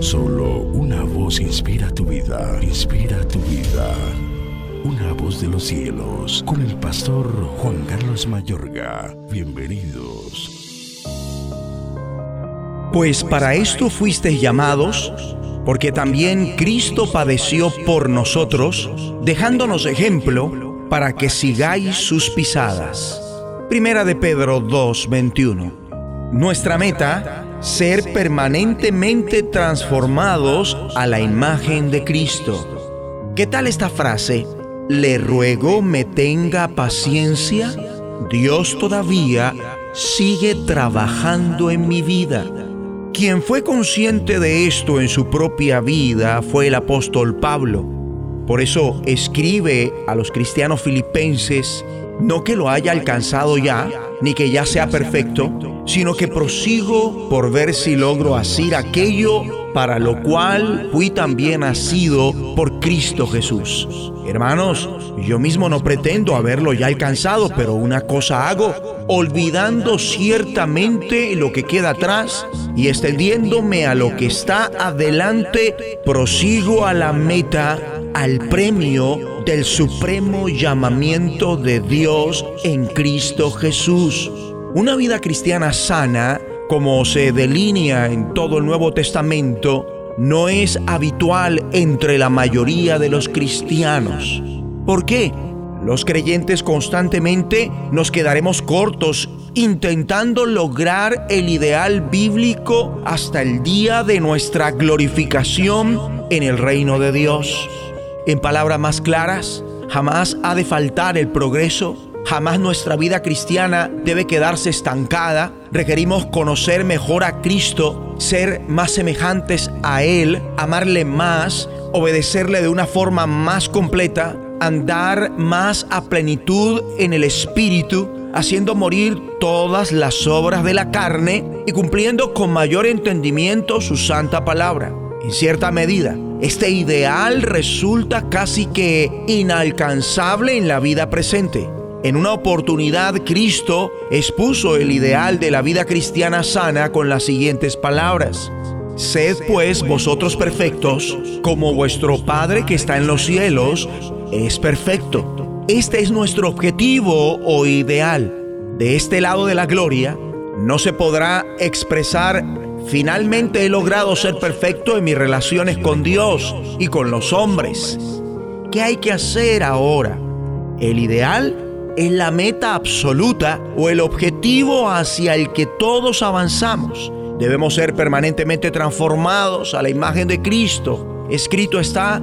Solo una voz inspira tu vida, inspira tu vida. Una voz de los cielos, con el pastor Juan Carlos Mayorga. Bienvenidos. Pues para esto fuisteis llamados, porque también Cristo padeció por nosotros, dejándonos ejemplo para que sigáis sus pisadas. Primera de Pedro 2:21. Nuestra meta ser permanentemente transformados a la imagen de Cristo. ¿Qué tal esta frase? Le ruego me tenga paciencia. Dios todavía sigue trabajando en mi vida. Quien fue consciente de esto en su propia vida fue el apóstol Pablo. Por eso escribe a los cristianos filipenses, no que lo haya alcanzado ya, ni que ya sea perfecto, sino que prosigo por ver si logro hacer aquello para lo cual fui también nacido por Cristo Jesús. Hermanos, yo mismo no pretendo haberlo ya alcanzado, pero una cosa hago, olvidando ciertamente lo que queda atrás y extendiéndome a lo que está adelante, prosigo a la meta, al premio del supremo llamamiento de Dios en Cristo Jesús. Una vida cristiana sana, como se delinea en todo el Nuevo Testamento, no es habitual entre la mayoría de los cristianos. ¿Por qué? Los creyentes constantemente nos quedaremos cortos intentando lograr el ideal bíblico hasta el día de nuestra glorificación en el reino de Dios. En palabras más claras, jamás ha de faltar el progreso, jamás nuestra vida cristiana debe quedarse estancada. Requerimos conocer mejor a Cristo, ser más semejantes a Él, amarle más, obedecerle de una forma más completa, andar más a plenitud en el Espíritu, haciendo morir todas las obras de la carne y cumpliendo con mayor entendimiento su santa palabra. En cierta medida, este ideal resulta casi que inalcanzable en la vida presente. En una oportunidad Cristo expuso el ideal de la vida cristiana sana con las siguientes palabras. Sed pues vosotros perfectos, como vuestro Padre que está en los cielos es perfecto. Este es nuestro objetivo o ideal. De este lado de la gloria no se podrá expresar Finalmente he logrado ser perfecto en mis relaciones con Dios y con los hombres. ¿Qué hay que hacer ahora? El ideal es la meta absoluta o el objetivo hacia el que todos avanzamos. Debemos ser permanentemente transformados a la imagen de Cristo Escrito está,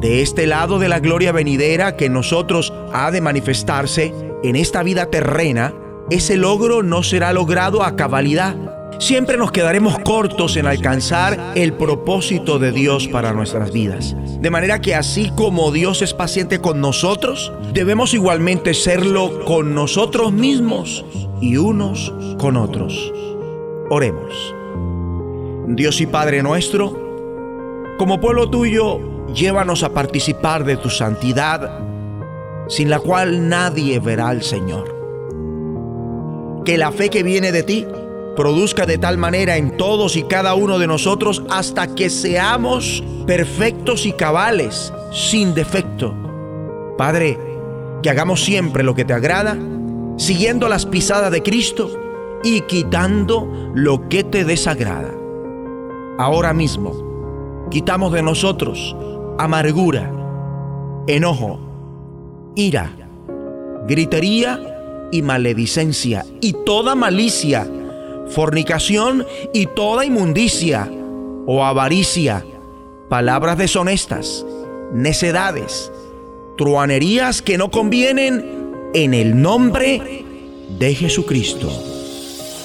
De este lado de la gloria venidera que nosotros ha de manifestarse en esta vida terrena, ese logro no será logrado a cabalidad. Siempre nos quedaremos cortos en alcanzar el propósito de Dios para nuestras vidas. De manera que así como Dios es paciente con nosotros, debemos igualmente serlo con nosotros mismos y unos con otros. Oremos. Dios y Padre nuestro, como pueblo tuyo, llévanos a participar de tu santidad, sin la cual nadie verá al Señor. Que la fe que viene de ti produzca de tal manera en todos y cada uno de nosotros hasta que seamos perfectos y cabales, sin defecto. Padre, que hagamos siempre lo que te agrada, siguiendo las pisadas de Cristo y quitando lo que te desagrada. Ahora mismo, quitamos de nosotros amargura, enojo, ira, gritería y maledicencia y toda malicia, fornicación y toda inmundicia o avaricia, palabras deshonestas, necedades, truanerías que no convienen en el nombre de Jesucristo.